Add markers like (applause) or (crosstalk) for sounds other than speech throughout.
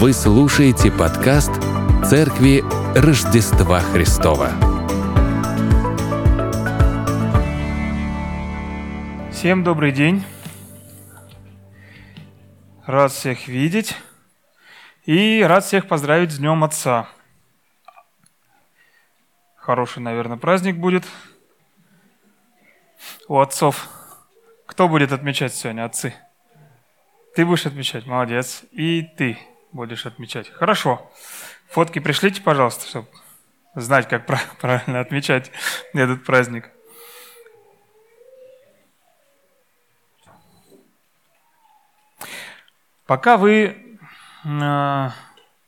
Вы слушаете подкаст Церкви Рождества Христова. Всем добрый день. Рад всех видеть. И рад всех поздравить с Днем Отца. Хороший, наверное, праздник будет у отцов. Кто будет отмечать сегодня, отцы? Ты будешь отмечать, молодец. И ты будешь отмечать. Хорошо. Фотки пришлите, пожалуйста, чтобы знать, как (laughs) правильно отмечать этот праздник. Пока вы э,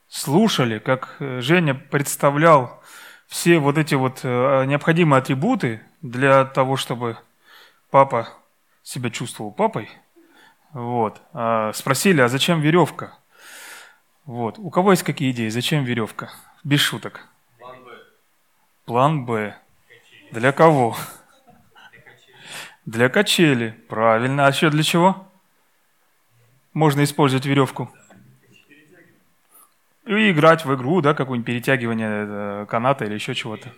слушали, как Женя представлял все вот эти вот э, необходимые атрибуты для того, чтобы папа себя чувствовал папой, вот, э, спросили, а зачем веревка? Вот. У кого есть какие идеи? Зачем веревка? Без шуток. План Б. План Б. Для кого? Для качели. Правильно. А еще для чего? можно использовать веревку? И играть в игру, да, какое-нибудь перетягивание э, каната или еще чего-то.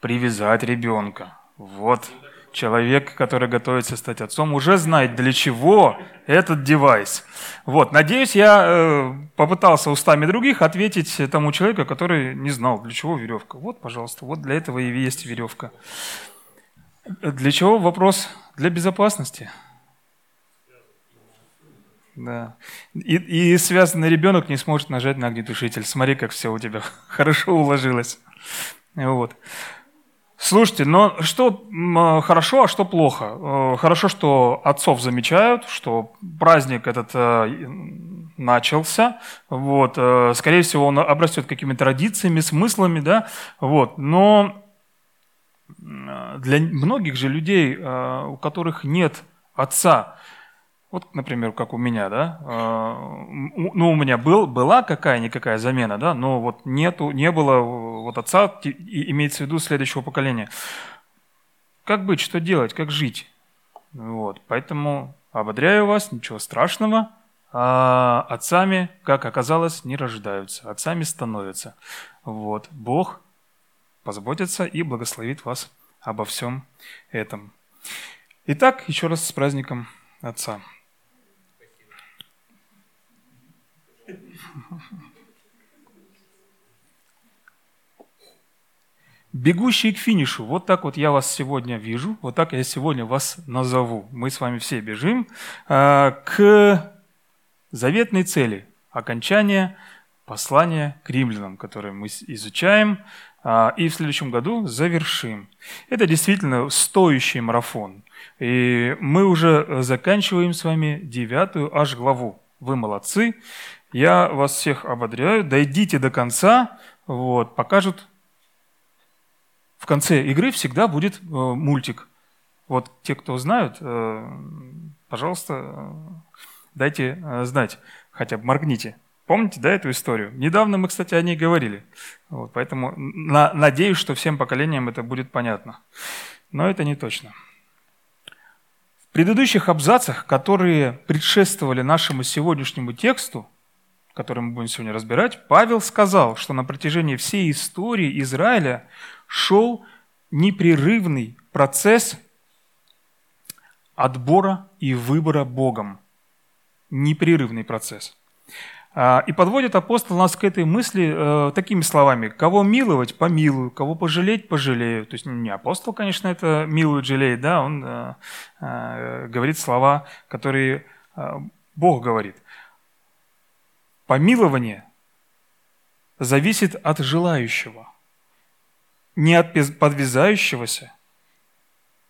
Привязать ребенка. Вот. Человек, который готовится стать отцом, уже знает, для чего этот девайс. Вот. Надеюсь, я э, попытался устами других ответить тому человеку, который не знал, для чего веревка. Вот, пожалуйста, вот для этого и есть веревка. Для чего вопрос? Для безопасности. Да. И, и связанный ребенок не сможет нажать на огнетушитель. Смотри, как все у тебя (laughs) хорошо уложилось. Вот. Слушайте, но что хорошо, а что плохо? Э, хорошо, что отцов замечают, что праздник этот э, начался. Вот. Э, скорее всего, он обрастет какими-то традициями, смыслами, да. Вот. Но для многих же людей, у которых нет отца, вот, например, как у меня, да, а, ну, у меня был, была какая-никакая замена, да, но вот нету, не было вот отца, имеется в виду следующего поколения. Как быть, что делать, как жить? Вот, поэтому ободряю вас, ничего страшного, а отцами, как оказалось, не рождаются, отцами становятся. Вот, Бог позаботится и благословит вас обо всем этом. Итак, еще раз с праздником Отца. Бегущие к финишу. Вот так вот я вас сегодня вижу, вот так я сегодня вас назову. Мы с вами все бежим э, к заветной цели окончания послания к римлянам, которое мы изучаем э, и в следующем году завершим. Это действительно стоящий марафон. И мы уже заканчиваем с вами девятую аж главу. Вы молодцы. Я вас всех ободряю, дойдите до конца, вот, покажут. В конце игры всегда будет э, мультик. Вот те, кто знают, э, пожалуйста, э, дайте э, знать, хотя бы моргните. Помните, да, эту историю? Недавно мы, кстати, о ней говорили. Вот, поэтому на, надеюсь, что всем поколениям это будет понятно. Но это не точно. В предыдущих абзацах, которые предшествовали нашему сегодняшнему тексту, который мы будем сегодня разбирать, Павел сказал, что на протяжении всей истории Израиля шел непрерывный процесс отбора и выбора Богом. Непрерывный процесс. А, и подводит апостол нас к этой мысли э, такими словами. Кого миловать, помилую, кого пожалеть, пожалею. То есть не апостол, конечно, это милует, жалеет, да, он э, э, говорит слова, которые Бог говорит. Помилование зависит от желающего, не от подвязающегося,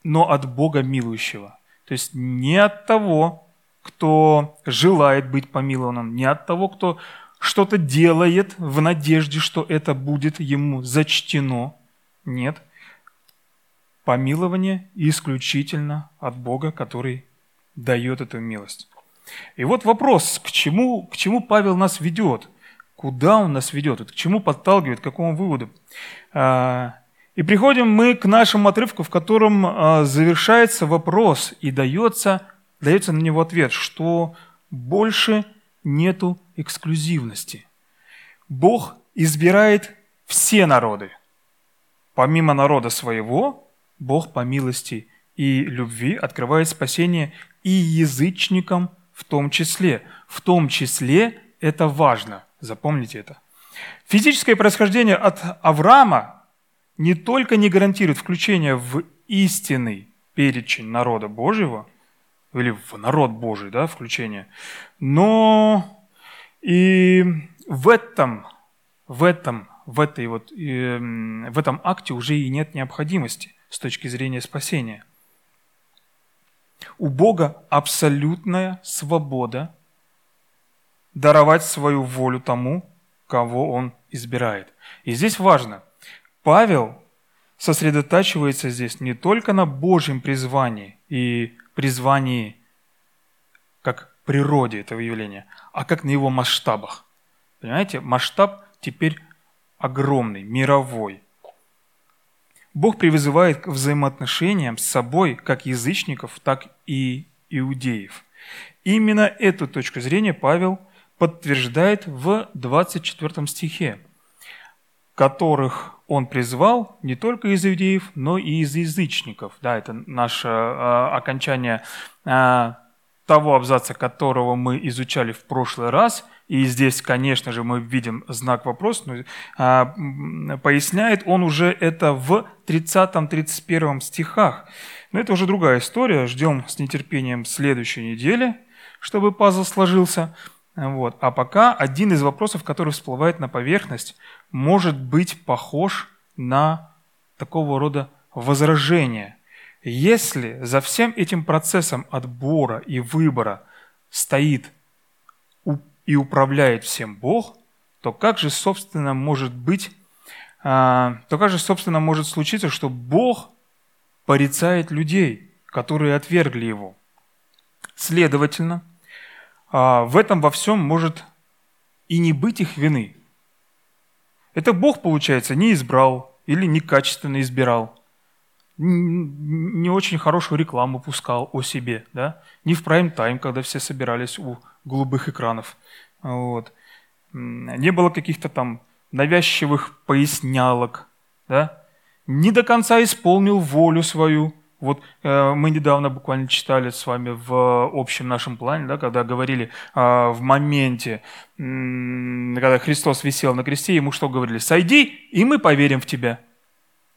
но от Бога милующего. То есть не от того, кто желает быть помилованным, не от того, кто что-то делает в надежде, что это будет ему зачтено. Нет. Помилование исключительно от Бога, который дает эту милость. И вот вопрос, к чему, к чему Павел нас ведет? Куда он нас ведет? К чему подталкивает? К какому выводу? А, и приходим мы к нашему отрывку, в котором а, завершается вопрос и дается, дается на него ответ, что больше нету эксклюзивности. Бог избирает все народы. Помимо народа своего, Бог по милости и любви открывает спасение и язычникам в том числе. В том числе это важно. Запомните это. Физическое происхождение от Авраама не только не гарантирует включение в истинный перечень народа Божьего, или в народ Божий, да, включение, но и в этом, в этом, в этой вот, э, в этом акте уже и нет необходимости с точки зрения спасения. У Бога абсолютная свобода даровать свою волю тому, кого Он избирает. И здесь важно, Павел сосредотачивается здесь не только на Божьем призвании и призвании как природе этого явления, а как на его масштабах. Понимаете, масштаб теперь огромный, мировой. Бог призывает к взаимоотношениям с собой как язычников, так и иудеев. Именно эту точку зрения Павел подтверждает в 24 стихе, которых он призвал не только из иудеев, но и из язычников. Да, это наше э, окончание э, того абзаца, которого мы изучали в прошлый раз. И здесь, конечно же, мы видим знак вопроса, но э, поясняет он уже это в 30-31 стихах. Но это уже другая история. Ждем с нетерпением следующей недели, чтобы пазл сложился. Вот. А пока один из вопросов, который всплывает на поверхность, может быть похож на такого рода возражение. Если за всем этим процессом отбора и выбора стоит и управляет всем Бог, то как же, собственно, может быть, а, то как же, собственно, может случиться, что Бог порицает людей, которые отвергли Его? Следовательно, а, в этом во всем может и не быть их вины. Это Бог, получается, не избрал или некачественно избирал, не очень хорошую рекламу пускал о себе, да? не в прайм-тайм, когда все собирались у голубых экранов. Вот. Не было каких-то там навязчивых пояснялок, да? не до конца исполнил волю свою, вот э, мы недавно буквально читали с вами в общем нашем плане, да, когда говорили э, в моменте, э, когда Христос висел на кресте, ему что говорили? «Сойди, и мы поверим в тебя».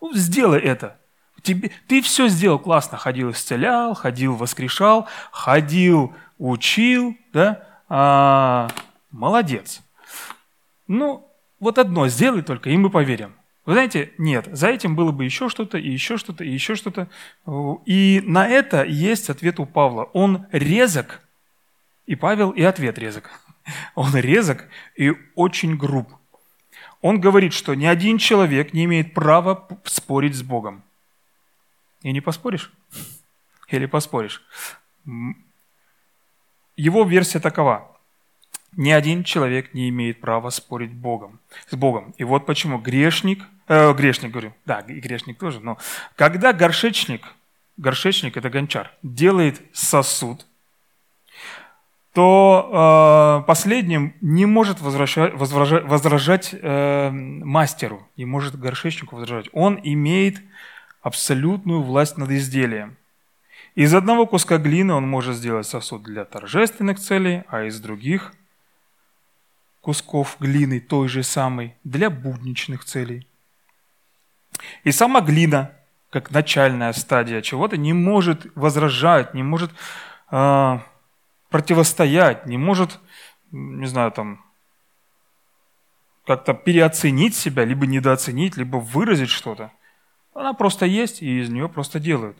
Ну, сделай это. Тебе, ты все сделал классно. Ходил, исцелял, ходил, воскрешал, ходил, учил. Да? А, молодец. Ну, вот одно сделай только, и мы поверим. Вы знаете, нет, за этим было бы еще что-то, и еще что-то, и еще что-то. И на это есть ответ у Павла. Он резок, и Павел и ответ резок. Он резок и очень груб. Он говорит, что ни один человек не имеет права спорить с Богом. И не поспоришь? Или поспоришь? Его версия такова. Ни один человек не имеет права спорить Богом, с Богом. И вот почему грешник, э, грешник говорю, да, и грешник тоже, но когда горшечник, горшечник это гончар, делает сосуд, то э, последним не может возвращать, возражать, возражать э, мастеру, не может горшечнику возражать. Он имеет абсолютную власть над изделием. Из одного куска глины он может сделать сосуд для торжественных целей, а из других кусков глины той же самой для будничных целей. И сама глина, как начальная стадия чего-то, не может возражать, не может э, противостоять, не может, не знаю, там, как-то переоценить себя, либо недооценить, либо выразить что-то. Она просто есть, и из нее просто делают.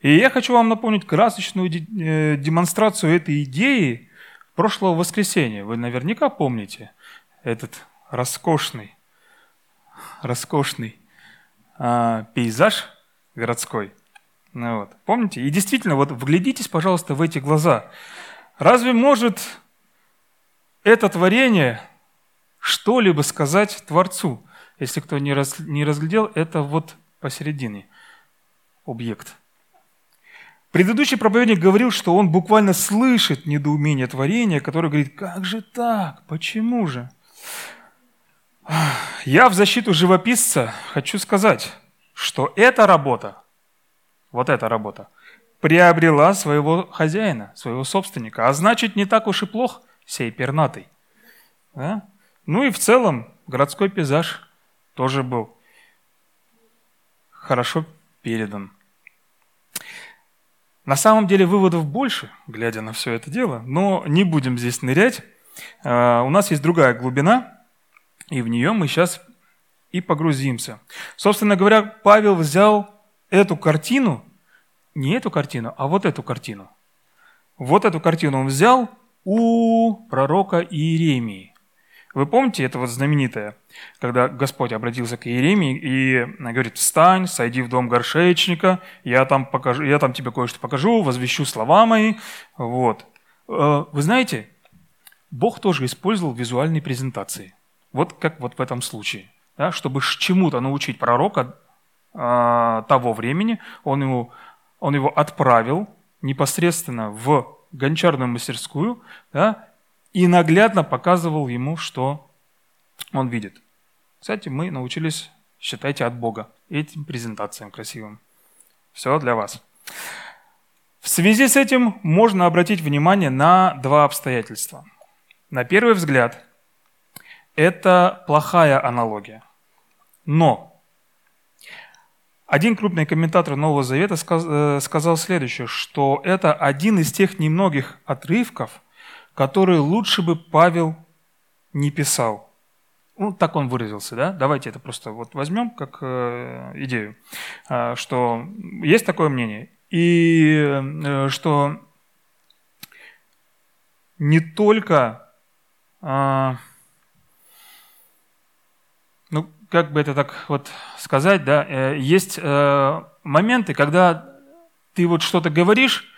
И я хочу вам напомнить красочную э, демонстрацию этой идеи прошлого воскресенья. Вы наверняка помните этот роскошный, роскошный а, пейзаж городской. Ну, вот. Помните? И действительно, вот вглядитесь, пожалуйста, в эти глаза. Разве может это творение что-либо сказать Творцу? Если кто не, раз, не разглядел, это вот посередине объект – Предыдущий проповедник говорил, что он буквально слышит недоумение творения, которое говорит, как же так, почему же? Я в защиту живописца хочу сказать, что эта работа, вот эта работа, приобрела своего хозяина, своего собственника, а значит, не так уж и плох сей пернатый. Да? Ну и в целом городской пейзаж тоже был хорошо передан. На самом деле выводов больше, глядя на все это дело, но не будем здесь нырять. А, у нас есть другая глубина, и в нее мы сейчас и погрузимся. Собственно говоря, Павел взял эту картину, не эту картину, а вот эту картину. Вот эту картину он взял у пророка Иеремии. Вы помните, это вот знаменитое, когда Господь обратился к Иеремии и говорит, встань, сойди в дом горшечника, я там, покажу, я там тебе кое-что покажу, возвещу слова мои. Вот. Э, вы знаете, Бог тоже использовал визуальные презентации. Вот как вот в этом случае. Да, чтобы чему-то научить пророка э, того времени, он, ему, он его отправил непосредственно в гончарную мастерскую, да, и наглядно показывал ему, что он видит. Кстати, мы научились, считайте, от Бога этим презентациям красивым. Все для вас. В связи с этим можно обратить внимание на два обстоятельства. На первый взгляд, это плохая аналогия. Но один крупный комментатор Нового Завета э, сказал следующее, что это один из тех немногих отрывков, которые лучше бы Павел не писал. Ну, так он выразился, да? Давайте это просто вот возьмем как э, идею, э, что есть такое мнение, и э, что не только, ну, как бы это так вот сказать, да, есть моменты, когда ты вот что-то говоришь,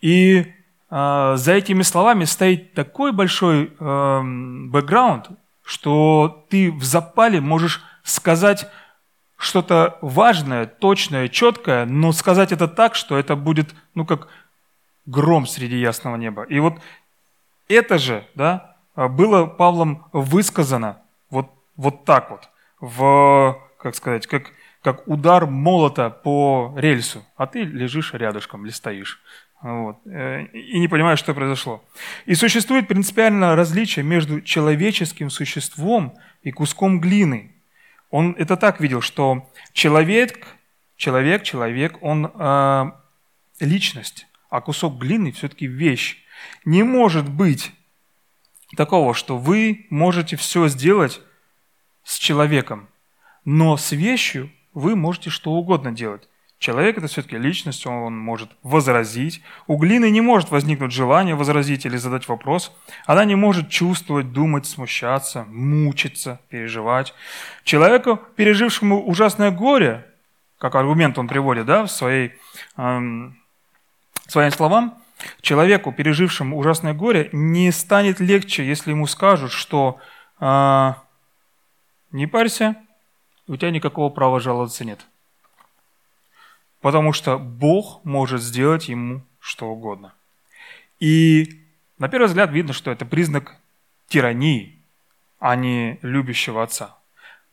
и за этими словами стоит такой большой эм, бэкграунд, что ты в запале можешь сказать что-то важное, точное, четкое, но сказать это так, что это будет, ну, как гром среди ясного неба. И вот это же, да, было Павлом высказано вот, вот так вот, в, как сказать, как, как удар молота по рельсу, а ты лежишь рядышком или стоишь. Вот. Э, и не понимаешь, что произошло. И существует принципиальное различие между человеческим существом и куском глины. Он это так видел, что человек, человек, человек, он э, личность, а кусок глины все-таки вещь. Не может быть такого, что вы можете все сделать с человеком, но с вещью вы можете что угодно делать. Человек – это все-таки личность, он может возразить. У глины не может возникнуть желание возразить или задать вопрос. Она не может чувствовать, думать, смущаться, мучиться, переживать. Человеку, пережившему ужасное горе, как аргумент он приводит да, в своей, эм, своим словам, человеку, пережившему ужасное горе, не станет легче, если ему скажут, что э, не парься, у тебя никакого права жаловаться нет – потому что Бог может сделать ему что угодно. И на первый взгляд видно, что это признак тирании, а не любящего отца.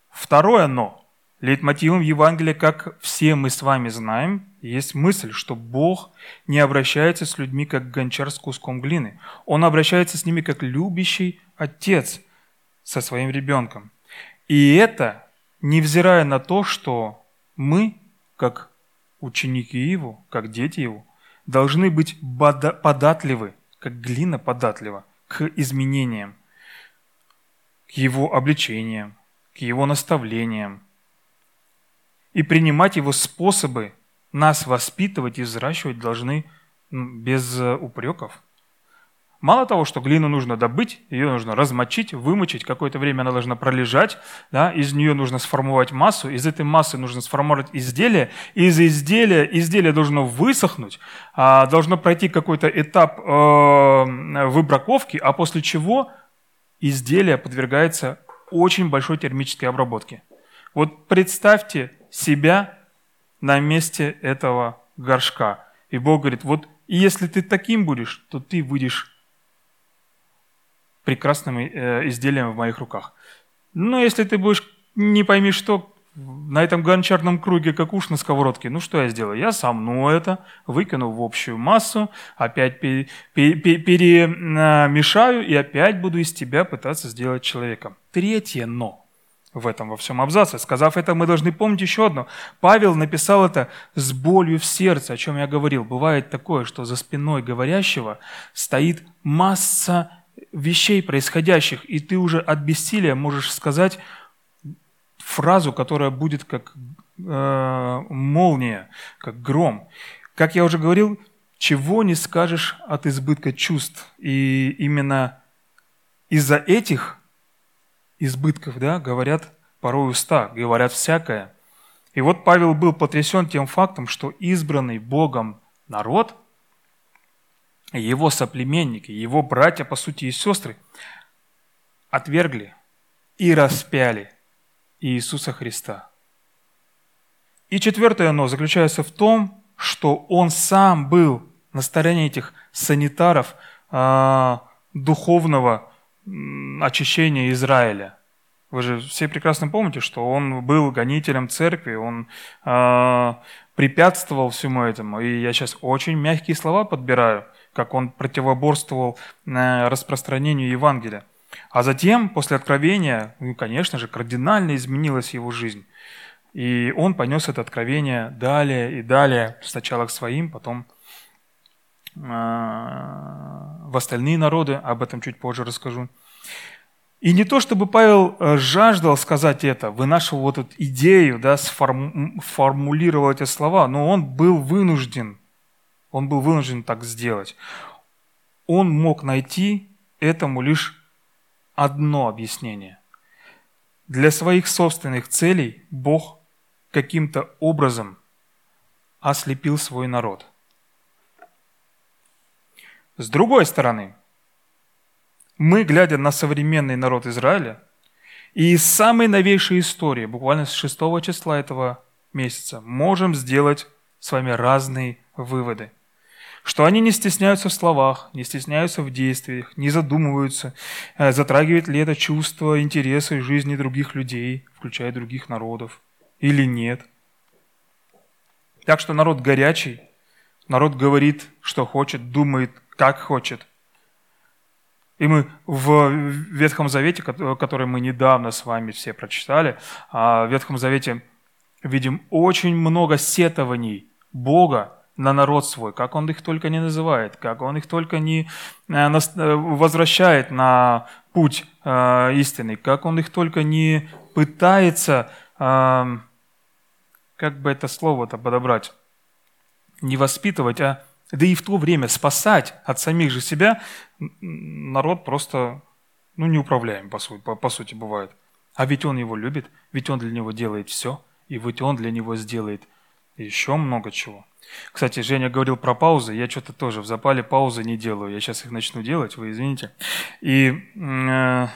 Второе «но». Лейтмотивом Евангелия, как все мы с вами знаем, есть мысль, что Бог не обращается с людьми, как гончар с куском глины. Он обращается с ними, как любящий отец со своим ребенком. И это невзирая на то, что мы, как ученики его, как дети его, должны быть податливы, как глина податлива, к изменениям, к его обличениям, к его наставлениям, и принимать его способы нас воспитывать и взращивать должны без упреков. Мало того, что глину нужно добыть, ее нужно размочить, вымочить, какое-то время она должна пролежать, да, из нее нужно сформовать массу, из этой массы нужно сформировать изделие, из изделия изделие должно высохнуть, а, должно пройти какой-то этап э, выбраковки, а после чего изделие подвергается очень большой термической обработке. Вот представьте себя на месте этого горшка. И Бог говорит, вот и если ты таким будешь, то ты выйдешь прекрасным э, изделием в моих руках. Но если ты будешь не пойми что, на этом гончарном круге, как уж на сковородке, ну что я сделаю? Я сомну это, выкину в общую массу, опять перемешаю и опять буду из тебя пытаться сделать человеком. Третье «но» в этом во всем абзаце. Сказав это, мы должны помнить еще одно. Павел написал это с болью в сердце, о чем я говорил. Бывает такое, что за спиной говорящего стоит масса вещей происходящих, и ты уже от бессилия можешь сказать фразу, которая будет как э, молния, как гром. Как я уже говорил, чего не скажешь от избытка чувств. И именно из-за этих избытков да, говорят порой уста, говорят всякое. И вот Павел был потрясен тем фактом, что избранный Богом народ, его соплеменники, его братья, по сути, и сестры, отвергли и распяли Иисуса Христа. И четвертое «но» заключается в том, что он сам был на стороне этих санитаров э, духовного очищения Израиля. Вы же все прекрасно помните, что он был гонителем церкви, он э, препятствовал всему этому. И я сейчас очень мягкие слова подбираю, как он противоборствовал э, распространению Евангелия. А затем, после откровения, ну, конечно же, кардинально изменилась его жизнь. И он понес это откровение далее и далее, сначала к своим, потом э, в остальные народы, об этом чуть позже расскажу. И не то, чтобы Павел э, жаждал сказать это, вынашивал вот эту идею, да, сформулировал эти слова, но он был вынужден, он был вынужден так сделать. Он мог найти этому лишь одно объяснение. Для своих собственных целей Бог каким-то образом ослепил свой народ. С другой стороны, мы, глядя на современный народ Израиля, и из самой новейшей истории, буквально с 6 числа этого месяца, можем сделать с вами разные выводы – что они не стесняются в словах, не стесняются в действиях, не задумываются, э, затрагивает ли это чувства, интересы жизни других людей, включая других народов, или нет. Так что народ горячий, народ говорит, что хочет, думает, как хочет. И мы в Ветхом Завете, который мы недавно с вами все прочитали, а в Ветхом Завете видим очень много сетований Бога на народ свой, как он их только не называет, как он их только не э, э, возвращает на путь э, истинный, как он их только не пытается, как бы это слово-то подобрать, не воспитывать, а да и в то время спасать от самих же себя, народ просто ну, неуправляем, по сути, по, по сути, бывает. А ведь он его любит, ведь он для него делает все, и ведь он для него сделает еще много чего. Кстати, Женя говорил про паузы. Я что-то тоже в запале паузы не делаю. Я сейчас их начну делать, вы извините. И э,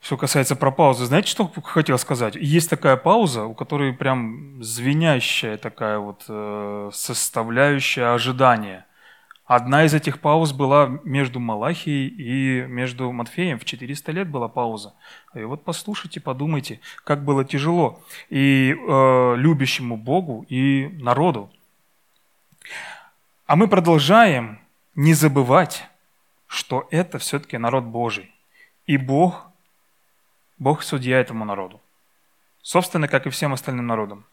что касается про паузы, знаете, что хотел сказать? Есть такая пауза, у которой прям звенящая такая вот э, составляющая ожидания. Одна из этих пауз была между Малахией и между Матфеем. В 400 лет была пауза. И вот послушайте, подумайте, как было тяжело и э, любящему Богу, и народу. А мы продолжаем не забывать, что это все-таки народ Божий. И Бог, Бог судья этому народу. Собственно, как и всем остальным народам.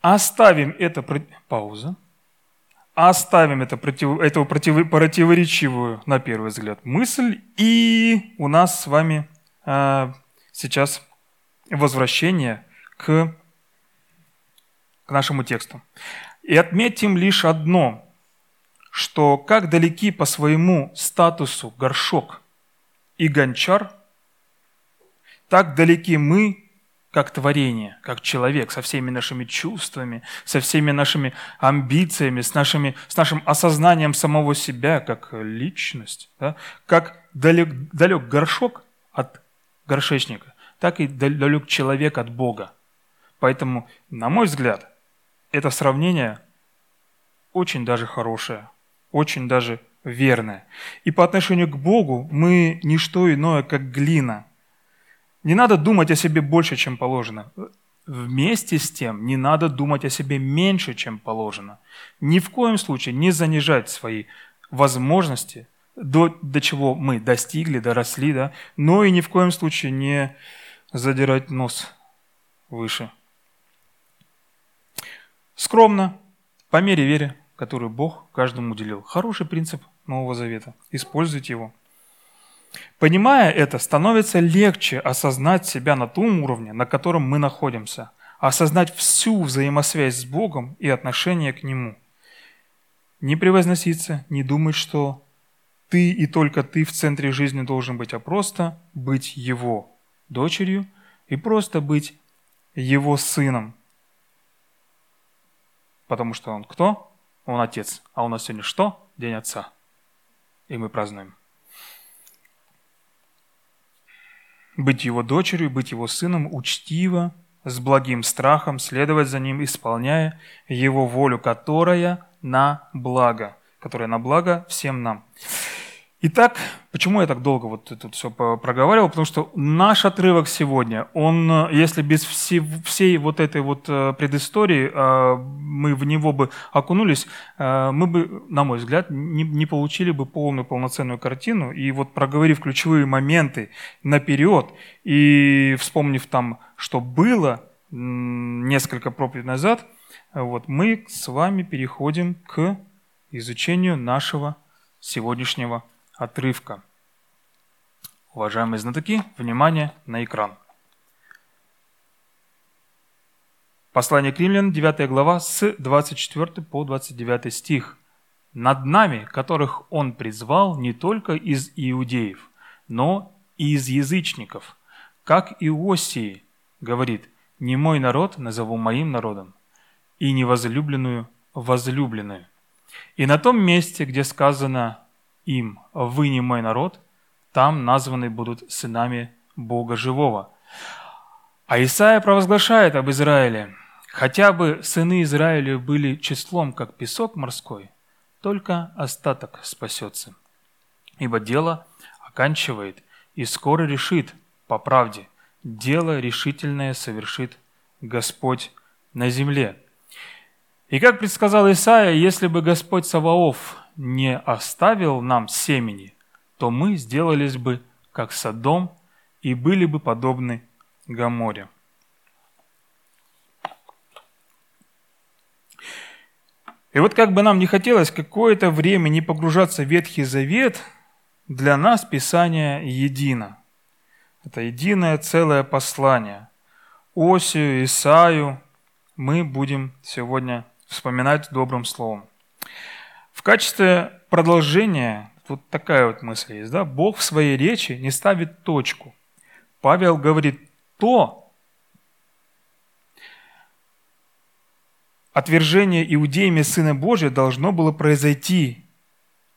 Оставим это... Пауза. Оставим это против, эту против, противоречивую, на первый взгляд, мысль. И у нас с вами э, сейчас возвращение к, к нашему тексту. И отметим лишь одно, что как далеки по своему статусу горшок и гончар, так далеки мы, как творение, как человек, со всеми нашими чувствами, со всеми нашими амбициями, с, нашими, с нашим осознанием самого себя как личность, да? как далек, далек горшок от горшечника, так и далек человек от Бога. Поэтому, на мой взгляд, это сравнение очень даже хорошее, очень даже верное. И по отношению к Богу мы не что иное, как глина. Не надо думать о себе больше, чем положено. Вместе с тем не надо думать о себе меньше, чем положено. Ни в коем случае не занижать свои возможности, до, до чего мы достигли, доросли, да, но и ни в коем случае не задирать нос выше. Скромно, по мере веры, которую Бог каждому уделил. Хороший принцип Нового Завета. Используйте его. Понимая это, становится легче осознать себя на том уровне, на котором мы находимся, осознать всю взаимосвязь с Богом и отношение к Нему. Не превозноситься, не думать, что ты и только ты в центре жизни должен быть, а просто быть Его дочерью и просто быть Его сыном. Потому что Он кто? Он Отец. А у нас сегодня что? День Отца. И мы празднуем. Быть его дочерью, быть его сыном учтиво, с благим страхом, следовать за ним, исполняя его волю, которая на благо, которая на благо всем нам. Итак, почему я так долго вот это все проговаривал? Потому что наш отрывок сегодня, он, если без всей, вот этой вот э, предыстории э, мы в него бы окунулись, э, мы бы, на мой взгляд, не, не получили бы полную, полноценную картину. И вот проговорив ключевые моменты наперед и вспомнив там, что было несколько проповедей назад, вот, мы с вами переходим к изучению нашего сегодняшнего отрывка. Уважаемые знатоки, внимание на экран. Послание к римлян, 9 глава, с 24 по 29 стих. «Над нами, которых Он призвал не только из иудеев, но и из язычников, как Иосии говорит, «Не мой народ назову моим народом, и невозлюбленную возлюбленную». И на том месте, где сказано им, вы не мой народ, там названы будут сынами Бога живого. А Исаия провозглашает об Израиле, хотя бы сыны Израиля были числом, как песок морской, только остаток спасется. Ибо дело оканчивает и скоро решит по правде. Дело решительное совершит Господь на земле. И как предсказал Исаия, если бы Господь Саваоф не оставил нам семени, то мы сделались бы как Содом и были бы подобны Гаморе. И вот как бы нам не хотелось какое-то время не погружаться в Ветхий Завет, для нас Писание едино. Это единое целое послание. Осию, Исаю мы будем сегодня вспоминать добрым словом. В качестве продолжения, вот такая вот мысль есть, да, Бог в своей речи не ставит точку. Павел говорит то, отвержение иудеями Сына Божия должно было произойти,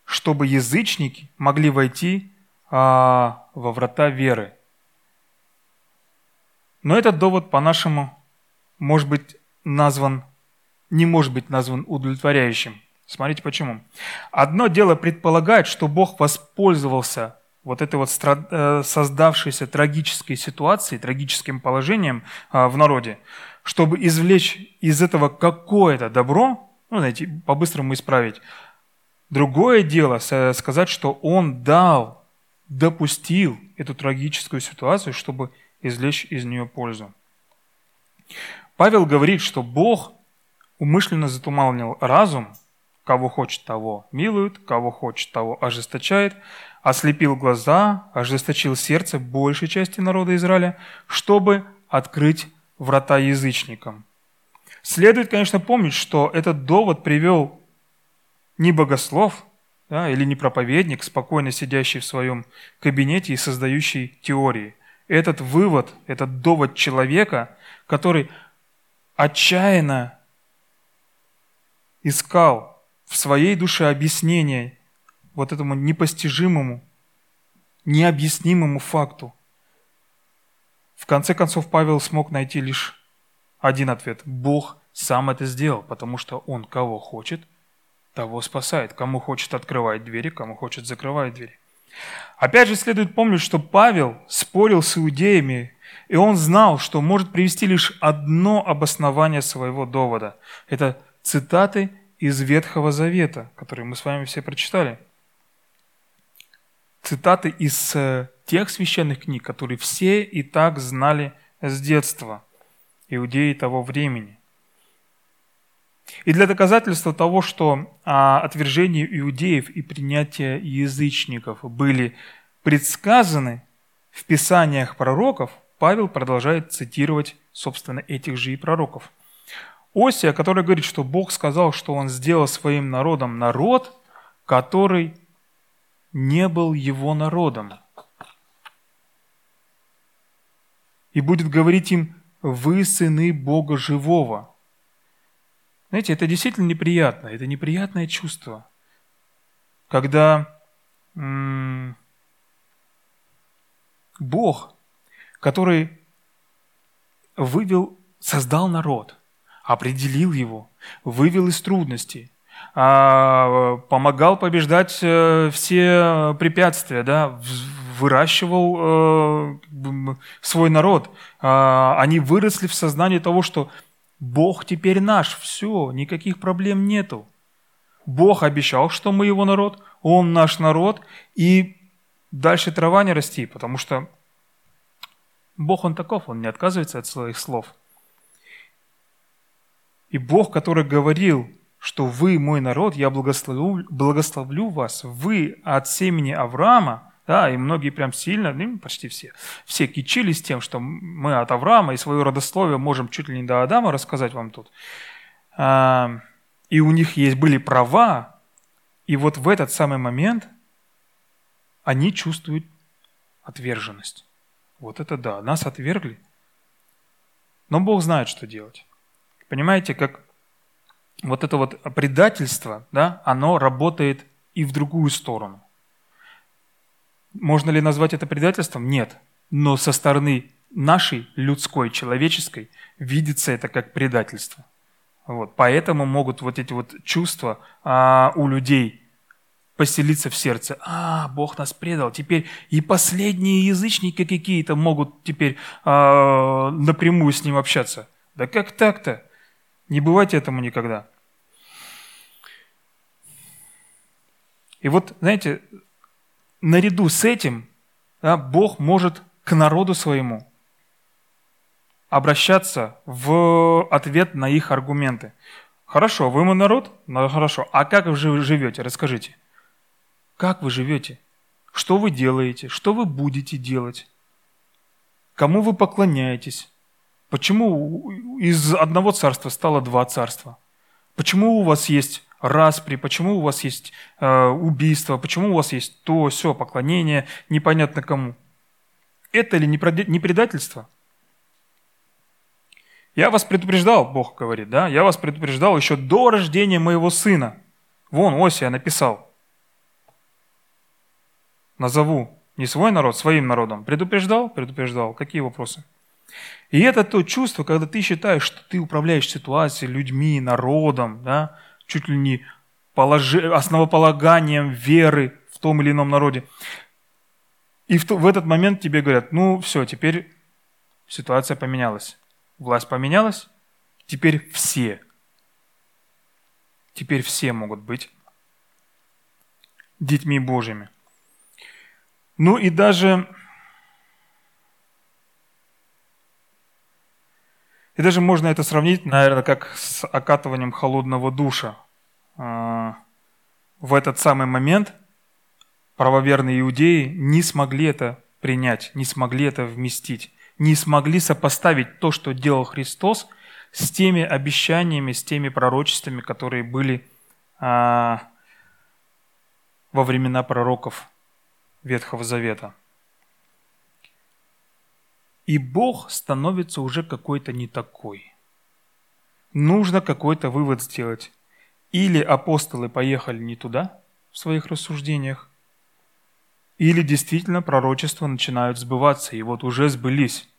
чтобы язычники могли войти а, во врата веры. Но этот довод по-нашему может быть назван, не может быть назван удовлетворяющим. Смотрите почему. Одно дело предполагать, что Бог воспользовался вот этой вот э, создавшейся трагической ситуацией, трагическим положением а, в народе, чтобы извлечь из этого какое-то добро, ну, знаете, по-быстрому исправить. Другое дело сказать, что Он дал, допустил эту трагическую ситуацию, чтобы извлечь из нее пользу. Павел говорит, что Бог умышленно затуманил разум – Кого хочет, того милует, кого хочет, того ожесточает, ослепил глаза, ожесточил сердце большей части народа Израиля, чтобы открыть врата язычникам. Следует, конечно, помнить, что этот довод привел не богослов да, или не проповедник, спокойно сидящий в своем кабинете и создающий теории. Этот вывод, этот довод человека, который отчаянно искал в своей душе объяснение вот этому непостижимому, необъяснимому факту. В конце концов, Павел смог найти лишь один ответ. Бог сам это сделал, потому что Он кого хочет, того спасает. Кому хочет, открывает двери, кому хочет, закрывает двери. Опять же, следует помнить, что Павел спорил с иудеями, и он знал, что может привести лишь одно обоснование своего довода. Это цитаты из Ветхого Завета, которые мы с вами все прочитали. Цитаты из э, тех священных книг, которые все и так знали с детства, иудеи того времени. И для доказательства того, что а, отвержение иудеев и принятие язычников были предсказаны в писаниях пророков, Павел продолжает цитировать, собственно, этих же и пророков. Осия, который говорит, что Бог сказал, что Он сделал своим народом народ, который не был его народом. И будет говорить им, вы сыны Бога живого – знаете, это действительно неприятно, это неприятное чувство, когда м- Бог, который вывел, создал народ, определил его, вывел из трудностей, а, помогал побеждать э, все препятствия, да, выращивал э, свой народ. А, они выросли в сознании того, что Бог теперь наш, все, никаких проблем нету. Бог обещал, что мы его народ, Он наш народ, и дальше трава не расти, потому что Бог, Он таков, Он не отказывается от своих слов. И Бог, который говорил, что вы мой народ, я благословлю, благословлю вас, вы от семени Авраама, да, и многие прям сильно, ну, почти все, все кичились тем, что мы от Авраама и свое родословие можем чуть ли не до Адама рассказать вам тут. А, и у них есть были права, и вот в этот самый момент они чувствуют отверженность. Вот это да, нас отвергли. Но Бог знает, что делать. Понимаете, как вот это вот предательство, да, оно работает и в другую сторону. Можно ли назвать это предательством? Нет. Но со стороны нашей, людской, человеческой, видится это как предательство. Вот. Поэтому могут вот эти вот чувства а, у людей поселиться в сердце. А, Бог нас предал. Теперь и последние язычники какие-то могут теперь а, напрямую с ним общаться. Да как так-то? Не бывать этому никогда. И вот, знаете, наряду с этим да, Бог может к народу своему обращаться в ответ на их аргументы. Хорошо, вы мой народ? Ну, хорошо. А как вы живете? Расскажите. Как вы живете? Что вы делаете? Что вы будете делать? Кому вы поклоняетесь? Почему из одного царства стало два царства? Почему у вас есть распри, почему у вас есть э, убийство, почему у вас есть то, все, поклонение, непонятно кому. Это ли не предательство? Я вас предупреждал, Бог говорит, да, я вас предупреждал еще до рождения моего сына. Вон, Осия написал. Назову не свой народ, своим народом. Предупреждал? Предупреждал. Какие вопросы? И это то чувство, когда ты считаешь, что ты управляешь ситуацией, людьми, народом, да, чуть ли не положи, основополаганием веры в том или ином народе. И в, в этот момент тебе говорят, ну все, теперь ситуация поменялась. Власть поменялась, теперь все. Теперь все могут быть детьми Божьими. Ну и даже И даже можно это сравнить, наверное, как с окатыванием холодного душа. А, в этот самый момент правоверные иудеи не смогли это принять, не смогли это вместить, не смогли сопоставить то, что делал Христос, с теми обещаниями, с теми пророчествами, которые были а, во времена пророков Ветхого Завета. И Бог становится уже какой-то не такой. Нужно какой-то вывод сделать. Или апостолы поехали не туда в своих рассуждениях, или действительно пророчества начинают сбываться, и вот уже сбылись.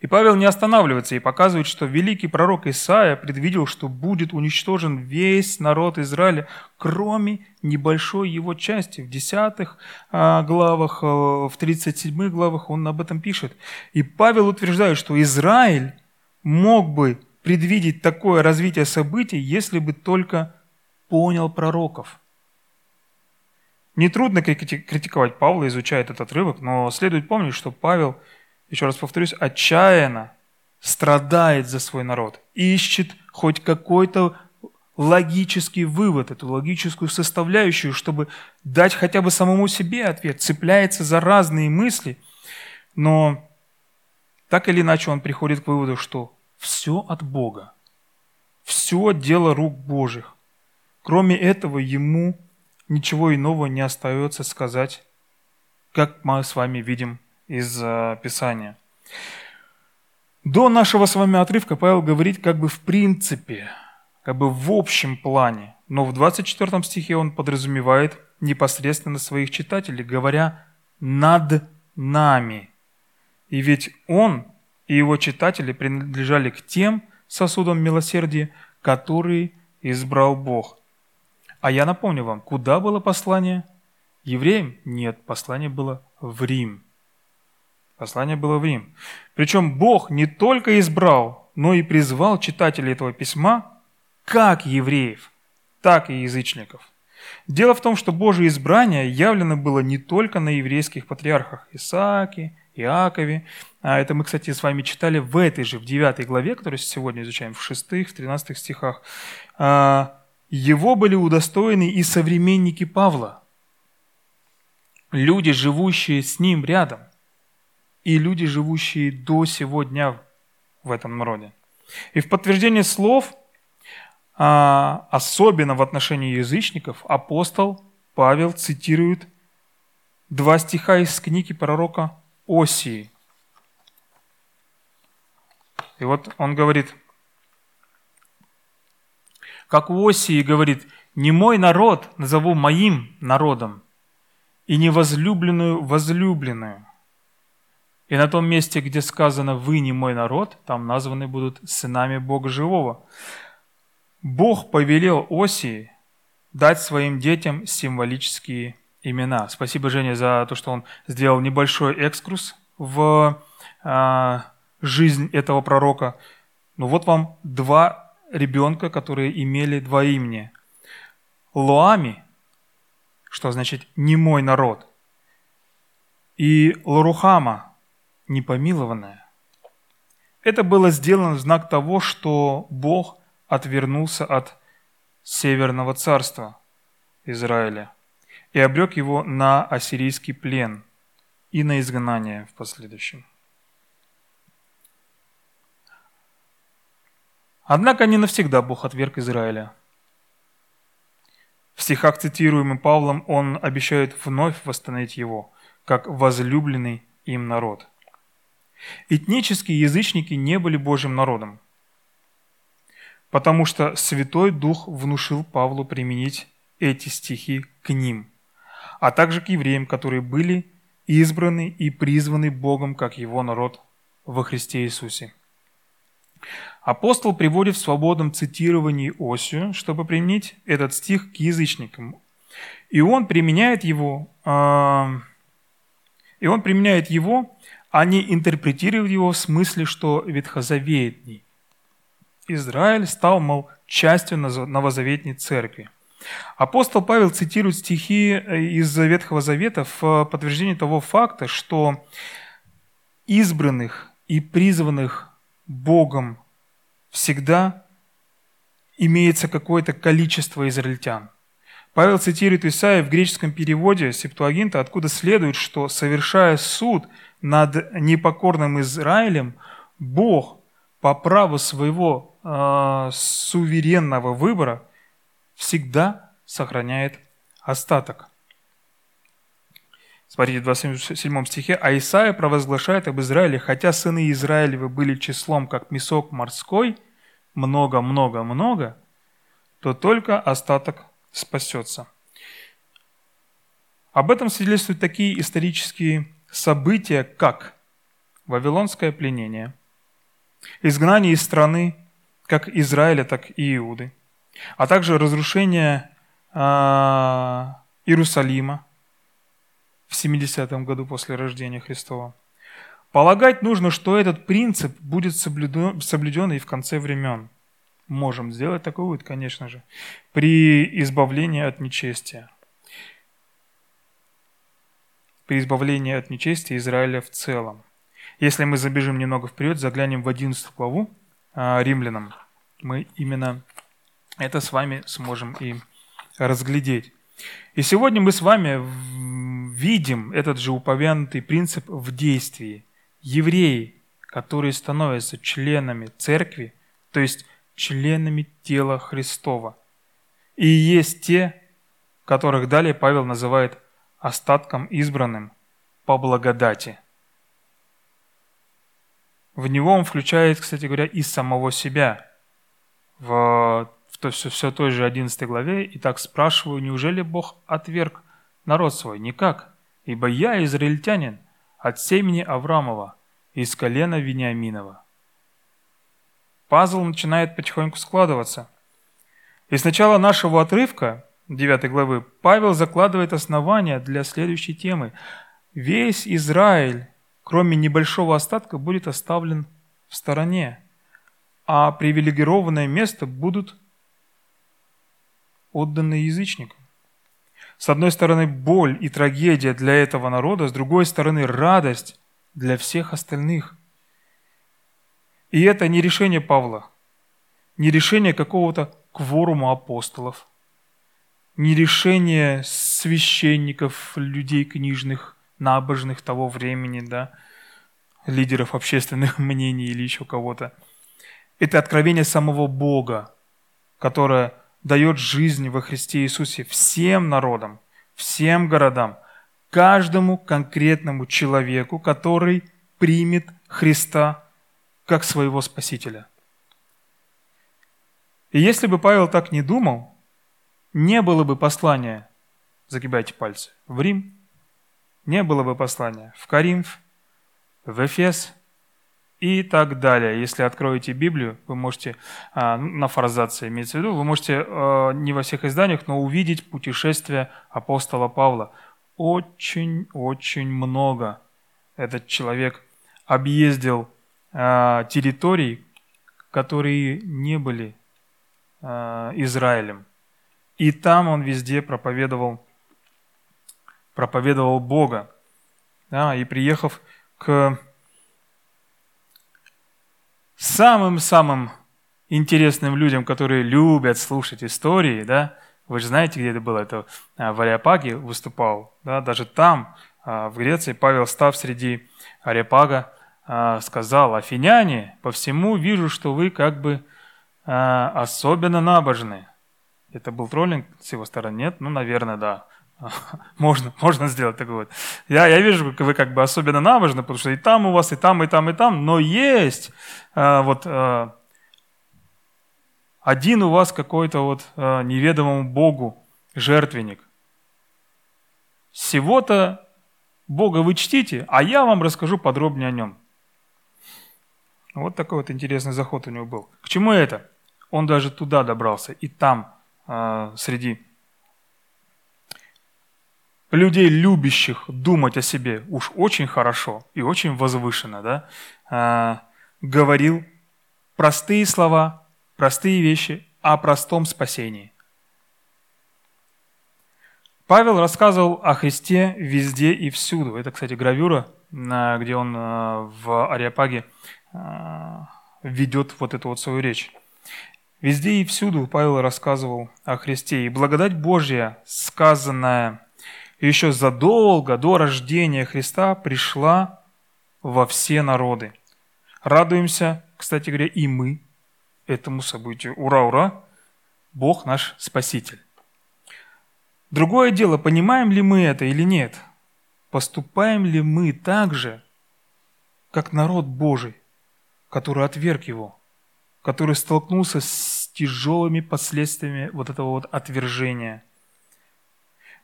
И Павел не останавливается и показывает, что великий пророк Исаия предвидел, что будет уничтожен весь народ Израиля, кроме небольшой его части. В десятых а, главах, а, в 37 главах он об этом пишет. И Павел утверждает, что Израиль мог бы предвидеть такое развитие событий, если бы только понял пророков. Нетрудно критиковать Павла, изучая этот отрывок, но следует помнить, что Павел – еще раз повторюсь, отчаянно страдает за свой народ, ищет хоть какой-то логический вывод, эту логическую составляющую, чтобы дать хотя бы самому себе ответ, цепляется за разные мысли, но так или иначе он приходит к выводу, что все от Бога, все дело рук Божьих. Кроме этого, ему ничего иного не остается сказать, как мы с вами видим из э, Писания. До нашего с вами отрывка Павел говорит как бы в принципе, как бы в общем плане, но в 24 стихе он подразумевает непосредственно своих читателей, говоря «над нами». И ведь он и его читатели принадлежали к тем сосудам милосердия, которые избрал Бог. А я напомню вам, куда было послание? Евреям? Нет, послание было в Рим. Послание было в Рим. Причем Бог не только избрал, но и призвал читателей этого письма как евреев, так и язычников. Дело в том, что Божие избрание явлено было не только на еврейских патриархах Исааке, Иакове. А это мы, кстати, с вами читали в этой же, в 9 главе, которую сегодня изучаем, в 6, в 13 стихах. А, его были удостоены и современники Павла, люди, живущие с ним рядом и люди, живущие до сегодня в этом народе. И в подтверждение слов, а, особенно в отношении язычников, апостол Павел цитирует два стиха из книги пророка Осии. И вот он говорит, как у Осии говорит, «Не мой народ назову моим народом, и не возлюбленную возлюбленную». И на том месте, где сказано «Вы не мой народ», там названы будут сынами Бога Живого. Бог повелел Осии дать своим детям символические имена. Спасибо, Женя, за то, что он сделал небольшой экскурс в э, жизнь этого пророка. Ну вот вам два ребенка, которые имели два имени. Луами, что значит «не мой народ», и Лорухама, непомилованное. Это было сделано в знак того, что Бог отвернулся от Северного царства Израиля и обрек его на ассирийский плен и на изгнание в последующем. Однако не навсегда Бог отверг Израиля. В стихах, цитируемых Павлом, он обещает вновь восстановить его, как возлюбленный им народ – Этнические язычники не были Божьим народом, потому что Святой Дух внушил Павлу применить эти стихи к ним, а также к евреям, которые были избраны и призваны Богом как его народ во Христе Иисусе. Апостол приводит в свободном цитировании Осию, чтобы применить этот стих к язычникам. И он применяет его, э, и он применяет его они интерпретировали его в смысле, что ветхозаветний. Израиль стал, мол, частью новозаветней церкви. Апостол Павел цитирует стихи э, из Ветхого Завета в подтверждение того факта, что избранных и призванных Богом всегда имеется какое-то количество израильтян. Павел цитирует Исаия в греческом переводе Септуагинта, откуда следует, что, совершая суд – над непокорным Израилем, Бог по праву своего э, суверенного выбора всегда сохраняет остаток. Смотрите, в 27 стихе. «А Исаия провозглашает об Израиле, хотя сыны Израилевы были числом, как песок морской, много-много-много, то только остаток спасется». Об этом свидетельствуют такие исторические события, как Вавилонское пленение, изгнание из страны как Израиля, так и Иуды, а также разрушение э, Иерусалима в 70-м году после рождения Христова. Полагать нужно, что этот принцип будет соблюден, соблюден и в конце времен. Можем сделать такой вывод, конечно же, при избавлении от нечестия. При избавлении от нечестия Израиля в целом. Если мы забежим немного вперед, заглянем в 11 главу а, римлянам, мы именно это с вами сможем и разглядеть. И сегодня мы с вами видим этот же упомянутый принцип в действии. Евреи, которые становятся членами церкви, то есть членами тела Христова. И есть те, которых далее Павел называет остатком избранным по благодати. В него он включает, кстати говоря, и самого себя. В, в то, все, все той же 11 главе. И так спрашиваю, неужели Бог отверг народ свой? Никак. Ибо я израильтянин от семени Аврамова, из колена Вениаминова. Пазл начинает потихоньку складываться. И с начала нашего отрывка, 9 главы, Павел закладывает основания для следующей темы. Весь Израиль, кроме небольшого остатка, будет оставлен в стороне, а привилегированное место будут отданы язычникам. С одной стороны, боль и трагедия для этого народа, с другой стороны, радость для всех остальных. И это не решение Павла, не решение какого-то кворума апостолов, не решение священников, людей книжных, набожных того времени, да, лидеров общественных (laughs) мнений или еще кого-то. Это откровение самого Бога, которое дает жизнь во Христе Иисусе всем народам, всем городам, каждому конкретному человеку, который примет Христа как своего Спасителя. И если бы Павел так не думал, не было бы послания, загибайте пальцы, в Рим, не было бы послания в Каримф, в Эфес и так далее. Если откроете Библию, вы можете, а, на форзации имеется в виду, вы можете а, не во всех изданиях, но увидеть путешествие апостола Павла. Очень-очень много этот человек объездил а, территорий, которые не были Израилем. И там он везде проповедовал, проповедовал Бога. Да, и приехав к самым-самым интересным людям, которые любят слушать истории, да, вы же знаете, где это было, это а, в Ариапаге выступал, да, даже там, а, в Греции, Павел, став среди Ариапага, а, сказал, афиняне, по всему вижу, что вы как бы особенно набожны. Это был троллинг с его стороны? Нет? Ну, наверное, да. (laughs) Можно, можно сделать такой вот. Я, я вижу, вы как бы особенно набожны, потому что и там у вас, и там, и там, и там, но есть э, вот э, один у вас какой-то вот э, неведомому Богу жертвенник. Всего-то Бога вы чтите, а я вам расскажу подробнее о нем. Вот такой вот интересный заход у него был. К чему это? Он даже туда добрался, и там, среди людей, любящих думать о себе уж очень хорошо и очень возвышенно, да, а, говорил простые слова, простые вещи о простом спасении. Павел рассказывал о Христе везде и всюду. Это, кстати, гравюра, где он а, в Ариапаге а, ведет вот эту вот свою речь. Везде и всюду Павел рассказывал о Христе. И благодать Божья, сказанная еще задолго до рождения Христа пришла во все народы. Радуемся, кстати говоря, и мы этому событию. Ура, ура! Бог наш Спаситель. Другое дело, понимаем ли мы это или нет? Поступаем ли мы так же, как народ Божий, который отверг его, который столкнулся с тяжелыми последствиями вот этого вот отвержения –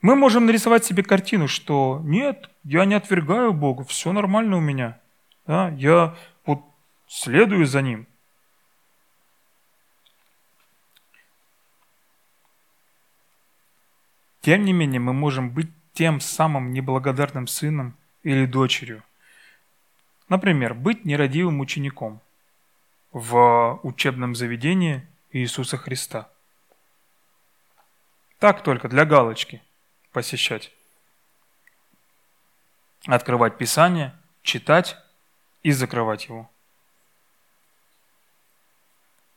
мы можем нарисовать себе картину, что нет, я не отвергаю Бога, все нормально у меня. Да, я вот следую за ним. Тем не менее, мы можем быть тем самым неблагодарным сыном или дочерью. Например, быть нерадивым учеником в учебном заведении Иисуса Христа. Так только для галочки посещать. Открывать Писание, читать и закрывать его.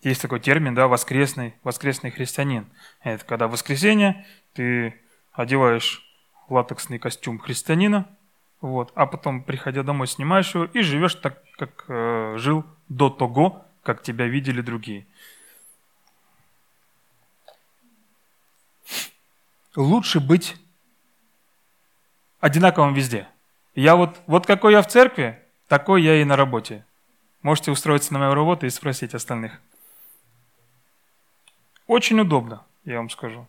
Есть такой термин, да, воскресный, воскресный христианин. Это когда в воскресенье ты одеваешь латексный костюм христианина, вот, а потом, приходя домой, снимаешь его и живешь так, как э, жил до того, как тебя видели другие. Лучше быть одинаковым везде. Я вот, вот какой я в церкви, такой я и на работе. Можете устроиться на мою работу и спросить остальных. Очень удобно, я вам скажу.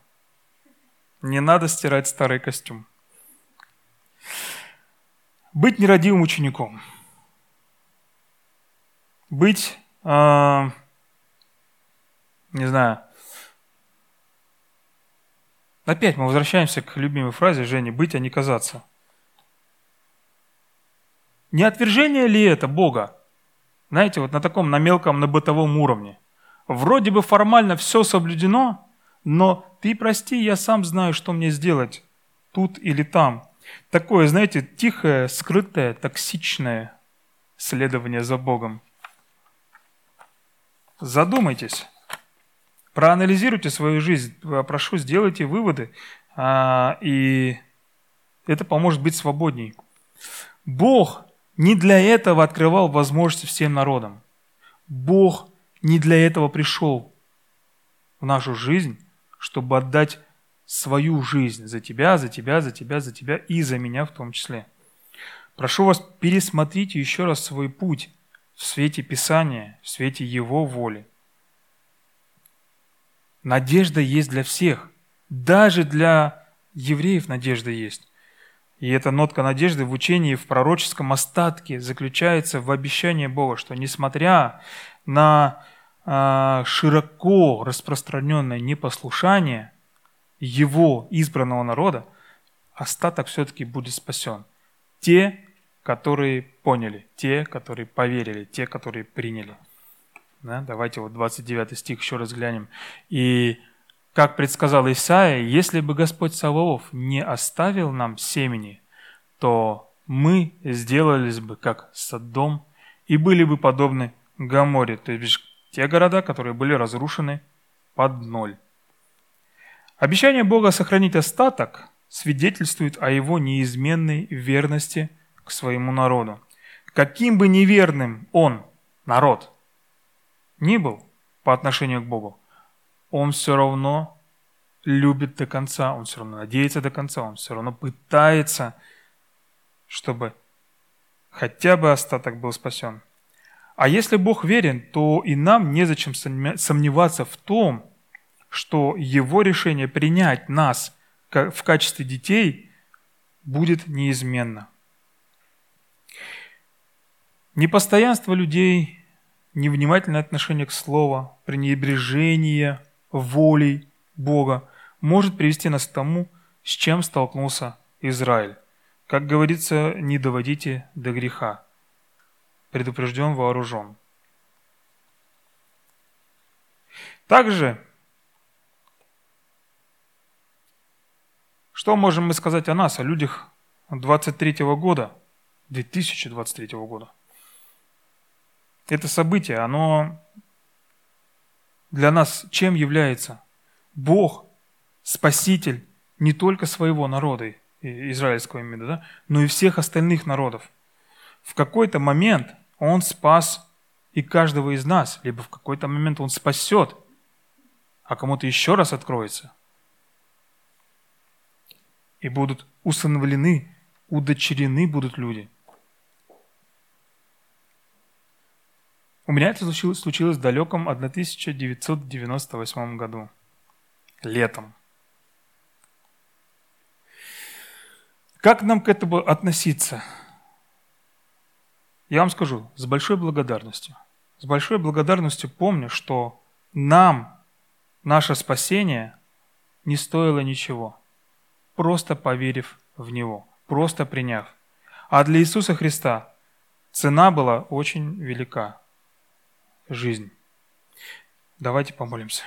Не надо стирать старый костюм. Быть нерадивым учеником. Быть, э, не знаю, опять мы возвращаемся к любимой фразе Жени «быть, а не казаться». Не отвержение ли это Бога? Знаете, вот на таком, на мелком, на бытовом уровне. Вроде бы формально все соблюдено, но ты прости, я сам знаю, что мне сделать тут или там. Такое, знаете, тихое, скрытое, токсичное следование за Богом. Задумайтесь, проанализируйте свою жизнь, прошу, сделайте выводы, а, и это поможет быть свободней. Бог не для этого открывал возможности всем народам. Бог не для этого пришел в нашу жизнь, чтобы отдать свою жизнь за тебя, за тебя, за тебя, за тебя и за меня в том числе. Прошу вас, пересмотрите еще раз свой путь в свете Писания, в свете Его воли. Надежда есть для всех. Даже для евреев надежда есть. И эта нотка надежды в учении, в пророческом остатке заключается в обещании Бога, что несмотря на э, широко распространенное непослушание – его избранного народа, остаток все-таки будет спасен. Те, которые поняли, те, которые поверили, те, которые приняли. Да, давайте вот 29 стих еще раз глянем. И как предсказал Исаия, если бы Господь Саваоф не оставил нам семени, то мы сделались бы как Содом и были бы подобны Гаморе, то есть те города, которые были разрушены под ноль. Обещание Бога сохранить остаток свидетельствует о его неизменной верности к своему народу. Каким бы неверным он, народ, ни был по отношению к Богу, он все равно любит до конца, он все равно надеется до конца, он все равно пытается, чтобы хотя бы остаток был спасен. А если Бог верен, то и нам незачем сомневаться в том, что его решение принять нас в качестве детей будет неизменно. Непостоянство людей, невнимательное отношение к слову, пренебрежение волей Бога может привести нас к тому, с чем столкнулся Израиль. Как говорится, не доводите до греха. Предупрежден, вооружен. Также Что можем мы сказать о нас, о людях 23 года, 2023 года? Это событие, оно для нас чем является? Бог, Спаситель не только своего народа, израильского именно, да, но и всех остальных народов. В какой-то момент Он спас и каждого из нас, либо в какой-то момент Он спасет, а кому-то еще раз откроется – и будут усыновлены, удочерены будут люди. У меня это случилось, случилось в далеком 1998 году, летом. Как нам к этому относиться? Я вам скажу, с большой благодарностью. с большой благодарностью помню, что нам наше спасение не стоило ничего, просто поверив в Него, просто приняв. А для Иисуса Христа цена была очень велика – жизнь. Давайте помолимся.